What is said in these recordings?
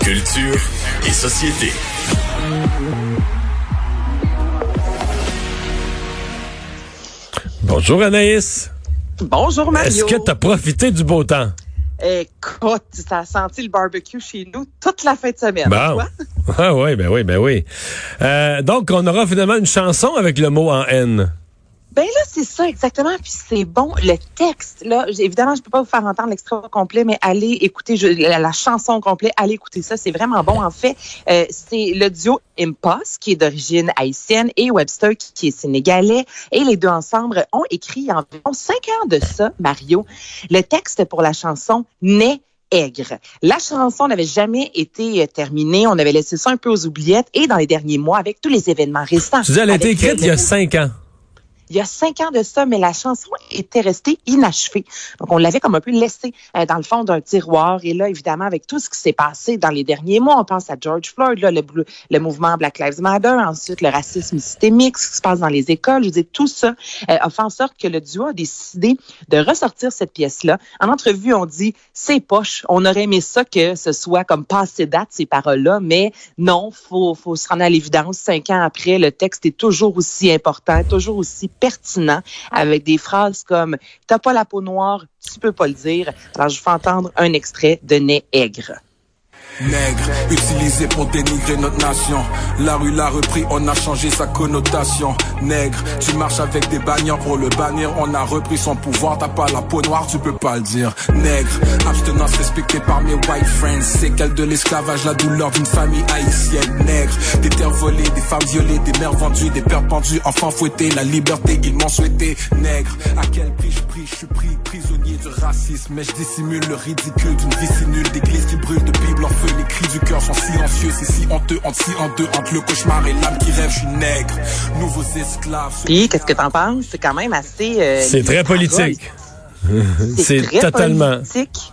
Culture et société. Bonjour Anaïs. Bonjour Mario. Est-ce que tu as profité du beau temps? Écoute, ça a senti le barbecue chez nous toute la fin de semaine. Bon. Toi? Ah oui, ben oui, ben oui. Euh, donc, on aura finalement une chanson avec le mot en N. Ben là, c'est ça exactement. Puis c'est bon. Le texte, là, évidemment, je peux pas vous faire entendre l'extrait complet, mais allez écouter je- la, la chanson complète. Allez écouter ça. C'est vraiment bon. En fait, euh, c'est le duo Impost, qui est d'origine haïtienne, et Webster, qui, qui est sénégalais. Et les deux ensemble ont écrit environ cinq ans de ça, Mario, le texte pour la chanson Né aigre. La chanson n'avait jamais été euh, terminée. On avait laissé ça un peu aux oubliettes. Et dans les derniers mois, avec tous les événements récents. Tu dis, elle a été écrite le- il y a cinq ans. Il y a cinq ans de ça, mais la chanson était restée inachevée. Donc, on l'avait comme un peu laissée euh, dans le fond d'un tiroir. Et là, évidemment, avec tout ce qui s'est passé dans les derniers mois, on pense à George Floyd, là, le, le mouvement Black Lives Matter, ensuite le racisme systémique, ce qui se passe dans les écoles. Je veux dire, tout ça euh, a fait en sorte que le duo a décidé de ressortir cette pièce-là. En entrevue, on dit, c'est poche. On aurait aimé ça que ce soit comme passé date, ces paroles-là, mais non, faut, faut se rendre à l'évidence. Cinq ans après, le texte est toujours aussi important, toujours aussi pertinent, avec des phrases comme T'as pas la peau noire, tu peux pas le dire. Alors, je vous fais entendre un extrait de Nez aigre. Nègre, utilisé pour dénigrer notre nation. La rue l'a repris, on a changé sa connotation. Nègre, tu marches avec des bannières pour le bannir. On a repris son pouvoir, t'as pas la peau noire, tu peux pas le dire. Nègre, abstinence respectée par mes white friends. C'est quelle de l'esclavage, la douleur d'une famille haïtienne. Nègre, des terres volées, des femmes violées, des mères vendues, des pères pendus, enfants fouettés. La liberté, ils m'ont souhaité. Nègre, à quel prix je prie, je suis pris prisonnier du racisme. Mais je dissimule le ridicule d'une vie si c'est si honteux, entre si en deux, entre le cauchemar et l'âme qui rêve, je suis nègre. Nouveaux esclaves. Puis, qu'est-ce que t'en penses? C'est quand même assez... euh, C'est très politique. C'est très totalement. politique.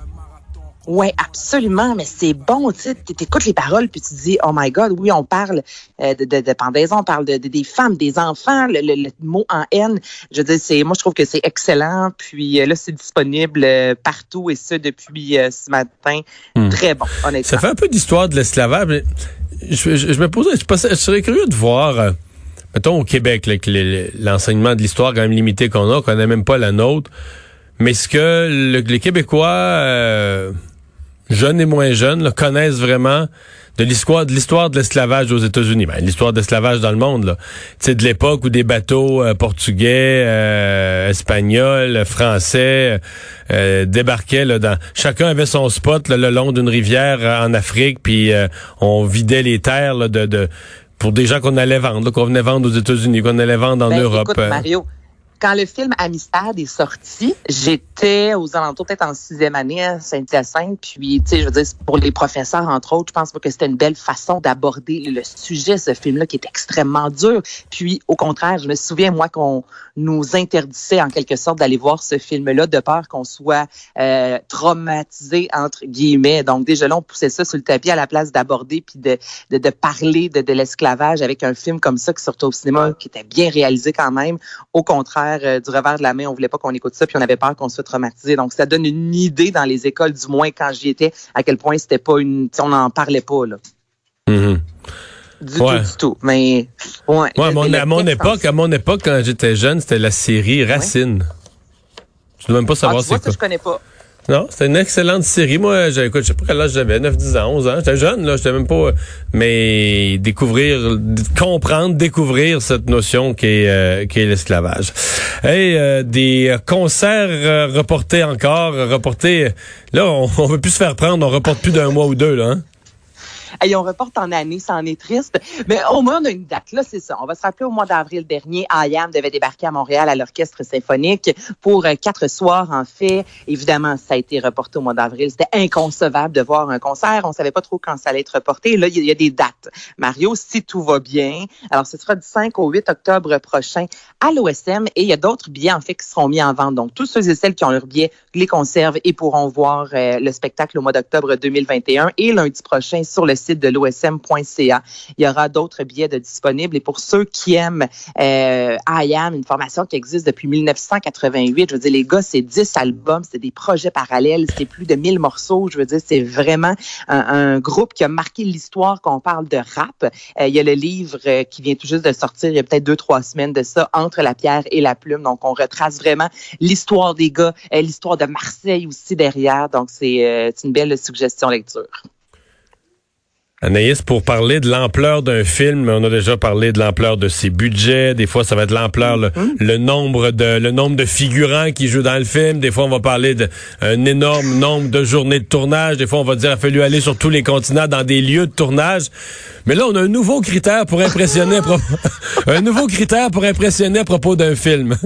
Oui, absolument, mais c'est bon, tu sais, t'écoutes les paroles puis tu dis, oh my God, oui, on parle euh, de, de, de pendaison, on parle de, de- des femmes, des enfants, le, le- le mot en haine, je veux dire, c'est, moi je trouve que c'est excellent, puis euh, là c'est disponible euh, partout et ça depuis euh, ce matin, Hmm. très bon, honnêtement. Ça fait un peu d'histoire de l'esclavage. mais Je, je- je me posais, je, pensais- je serais curieux de voir, euh, mettons au Québec, l'enseignement de l'histoire quand même limité qu'on a, qu'on n'a même pas la nôtre. Mais est-ce que le- les Québécois, euh, jeunes et moins jeunes, là, connaissent vraiment de l'histoire de l'histoire de l'esclavage aux États-Unis, ben, l'histoire de l'esclavage dans le monde, là. Tu sais, de l'époque où des bateaux euh, portugais, euh, espagnols, français euh, débarquaient là, dans. Chacun avait son spot là, le long d'une rivière euh, en Afrique, puis euh, on vidait les terres là, de, de pour des gens qu'on allait vendre, qu'on venait vendre aux États-Unis, qu'on allait vendre en Ben, Europe. Écoute. Mario, quand le film Amistad est sorti, j'étais aux alentours peut-être en sixième année à Saint-Hyacinthe. Puis, tu sais, je veux dire, pour les professeurs, entre autres, je pense pas que c'était une belle façon d'aborder le sujet, ce film-là, qui est extrêmement dur. Puis, au contraire, je me souviens, moi, qu'on nous interdisait en quelque sorte d'aller voir ce film-là de peur qu'on soit euh, traumatisé, entre guillemets. Donc, déjà là, on poussait ça sur le tapis à la place d'aborder puis de, de, de parler de, de l'esclavage avec un film comme ça qui sortait au cinéma, qui était bien réalisé quand même. Au contraire, euh, du revers de la main, on voulait pas qu'on écoute ça, puis on avait peur qu'on soit traumatisé. Donc, ça donne une idée dans les écoles, du moins quand j'y étais, à quel point c'était pas une... On n'en parlait pas, là. Mhm. Du Ouais. tout, du tout. Mais, ouais. Ouais, mon, à mon époque, à mon époque, quand j'étais jeune, c'était la série Racine. Je ne dois même pas Ah, savoir vois, c'est ça, quoi. je connais pas. Non, c'était une excellente série. Moi, j'ai- écoute, je sais pas quel âge j'avais, 9, 10 ans, 11 ans. J'étais jeune, là, j'étais même pas... Mais découvrir, comprendre, découvrir cette notion qui est, euh, est l'esclavage. Et euh, des concerts euh, reportés encore, reportés... Là, on, on veut plus se faire prendre, on reporte plus d'un mois ou deux, là. Hein? Et on reporte en année, ça en est triste. Mais au moins, on a une date. Là, c'est ça. On va se rappeler au mois d'avril dernier, IAM devait débarquer à Montréal à l'Orchestre symphonique pour euh, quatre soirs, en fait. Évidemment, ça a été reporté au mois d'avril. C'était inconcevable de voir un concert. On savait pas trop quand ça allait être reporté. Là, il y a des dates. Mario, si tout va bien, alors ce sera du 5 au 8 octobre prochain à l'OSM et il y a d'autres billets, en fait, qui seront mis en vente. Donc, tous ceux et celles qui ont leurs billets les conservent et pourront voir euh, le spectacle au mois d'octobre 2021 et lundi prochain sur le site de l'osm.ca. Il y aura d'autres billets de disponibles et pour ceux qui aiment euh, I Am, une formation qui existe depuis 1988, je veux dire, les gars, c'est 10 albums, c'est des projets parallèles, c'est plus de 1000 morceaux, je veux dire, c'est vraiment un, groupe qui a marqué l'histoire quand on parle de rap. Euh, il y a le livre euh, qui vient tout juste de sortir, il y a peut-être deux, trois semaines de ça, Entre la pierre et la plume. Donc, on retrace vraiment l'histoire des gars, l'histoire de Marseille aussi derrière. Donc, c'est une belle suggestion lecture. Anaïs, pour parler de l'ampleur d'un film, on a déjà parlé de l'ampleur de ses budgets. Des fois, ça va être l'ampleur, le, mm-hmm. nombre de le nombre de figurants qui jouent dans le film. Des fois, on va parler d'un énorme nombre de journées de tournage. Des fois, on va dire qu'il a fallu aller sur tous les continents dans des lieux de tournage. Mais là, on a un nouveau critère pour impressionner, un nouveau critère pour impressionner à propos d'un film.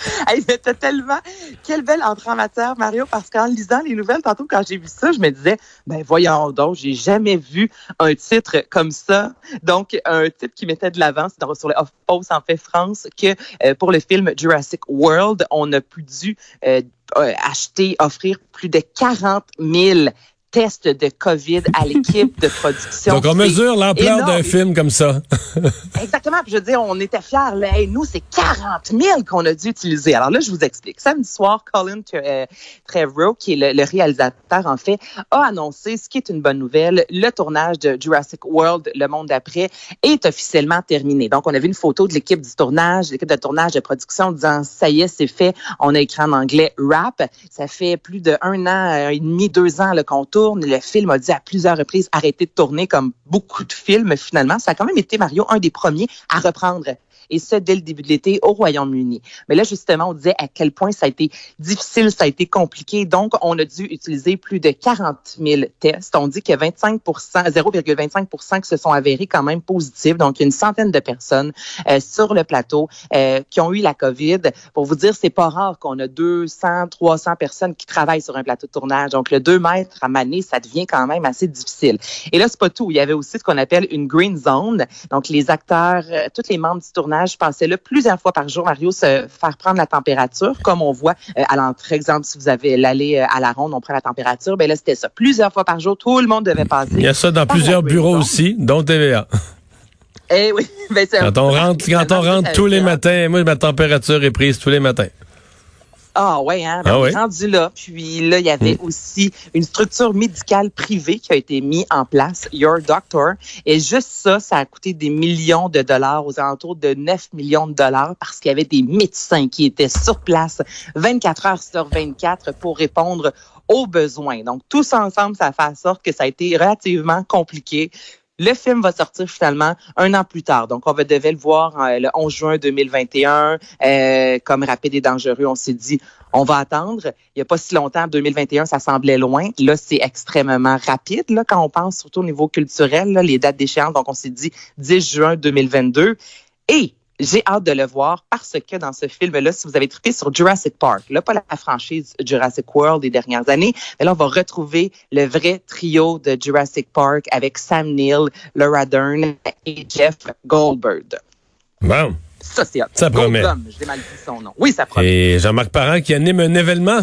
hey, c'était tellement quelle belle entrée en matière, Mario, parce qu'en lisant les nouvelles tantôt quand j'ai vu ça, je me disais, ben voyons donc, j'ai jamais vu un titre comme ça. Donc un titre qui mettait de l'avant, c'est sur le Off Post en fait France que euh, pour le film Jurassic World, on a pu dû euh, euh, acheter, offrir plus de 40 000 tests de COVID à l'équipe de production. Donc, on mesure l'ampleur d'un film comme ça. Exactement. Puis je veux dire, on était fiers. Là, nous, c'est 40 000 qu'on a dû utiliser. Alors là, je vous explique. Samedi soir, Colin euh, Trevorrow, qui est le, réalisateur, en fait, a annoncé, ce qui est une bonne nouvelle, le tournage de Jurassic World, Le Monde d'après, est officiellement terminé. Donc, on a vu une photo de l'équipe du tournage, l'équipe de tournage de production, disant, ça y est, c'est fait. On a écrit en anglais rap. Ça fait plus de un an, un et demi, deux ans qu'on tourne le film a dit à plusieurs reprises arrêter de tourner comme beaucoup de films finalement. Ça a quand même été, Mario, un des premiers à reprendre et ce, dès le début de l'été au Royaume-Uni. Mais là, justement, on disait à quel point ça a été difficile, ça a été compliqué. Donc, on a dû utiliser plus de 40 000 tests. On dit que 25 0,25 qui se sont avérés quand même positifs. Donc, une centaine de personnes euh, sur le plateau euh, qui ont eu la COVID. Pour vous dire, c'est pas rare qu'on a 200, 300 personnes qui travaillent sur un plateau de tournage. Donc, le 2 mètres à Ça devient quand même assez difficile. Et là, c'est pas tout. Il y avait aussi ce qu'on appelle une green zone. Donc, les acteurs, euh, tous les membres du tournage pensais là plusieurs fois par jour, Mario, se faire prendre la température, comme on voit euh, à l'entrée. Exemple, si vous avez l'allée euh, à la ronde, on prend la température. Ben là, c'était ça. Plusieurs fois par jour, tout le monde devait passer. Il y a ça dans plusieurs bureaux aussi, dont TVA. Eh oui. Ben, quand on rentre, quand on rentre tous les matins, moi, ma température est prise tous les matins. Ah ouais, hein, ben, ah ouais. rendu là. Puis là, il y avait hmm. aussi une structure médicale privée qui a été mise en place, Your Doctor. Et juste ça, ça a coûté des millions de dollars, aux alentours de 9 millions de dollars, parce qu'il y avait des médecins qui étaient sur place 24 heures sur 24 pour répondre aux besoins. Donc, tous ensemble, ça fait en sorte que ça a été relativement compliqué. Le film va sortir finalement un an plus tard. Donc, on devait le voir euh, le 11 juin 2021. Euh, comme rapide et dangereux, on s'est dit, on va attendre. Il n'y a pas si longtemps, 2021, ça semblait loin. Là, c'est extrêmement rapide là, quand on pense surtout au niveau culturel, les dates d'échéance. Donc, on s'est dit 10 juin 2022. Et j'ai hâte de le voir parce que dans ce film-là, si vous avez trippé sur Jurassic Park, là, pas la franchise Jurassic World des dernières années, mais là, on va retrouver le vrai trio de Jurassic Park avec Sam Neill, Laura Dern et Jeff Goldberg. Bon. Ça, c'est Ça promet. J'ai mal dit son nom. Oui, ça promet. Et Jean-Marc Parent qui anime un événement.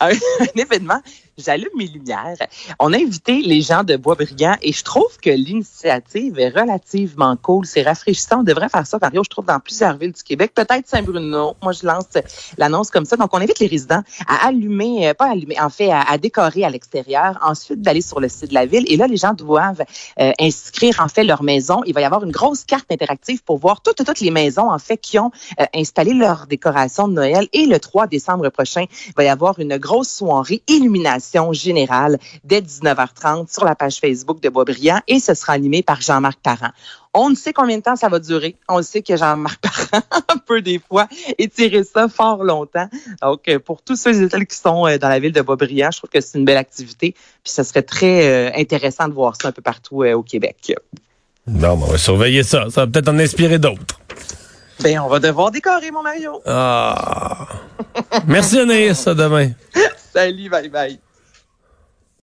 un événement j'allume mes lumières. On a invité les gens de Boisbriand et je trouve que l'initiative est relativement cool. C'est rafraîchissant. On devrait faire ça, Mario, je trouve, dans plusieurs villes du Québec. Peut-être Saint-Bruno. Moi, je lance l'annonce comme ça. Donc, on invite les résidents à allumer, euh, pas allumer, en fait, à, décorer à l'extérieur. Ensuite, d'aller sur le site de la ville. Et là, les gens doivent euh, inscrire, en fait, leur maison. Il va y avoir une grosse carte interactive pour voir toutes, toutes les maisons, en fait, qui ont euh, installé leur décoration de Noël. Et le 3 décembre prochain, il va y avoir une grosse soirée illumination générale dès 19h30 sur la page Facebook de Boisbriand et ce sera animé par Jean-Marc Parent. On ne sait combien de temps ça va durer. On sait que Jean-Marc Parent peut des fois étirer ça fort longtemps. Donc, euh, pour tous ceux et celles qui sont euh, dans la ville de Boisbriand, je trouve que c'est une belle activité. Puis, ce serait très euh, intéressant de voir ça un peu partout au Québec. Non, on va surveiller ça. Ça va peut-être en inspirer d'autres. Ben, on va devoir décorer, mon Mario. Ah. Merci, Anaïs. À demain. Salut, bye bye.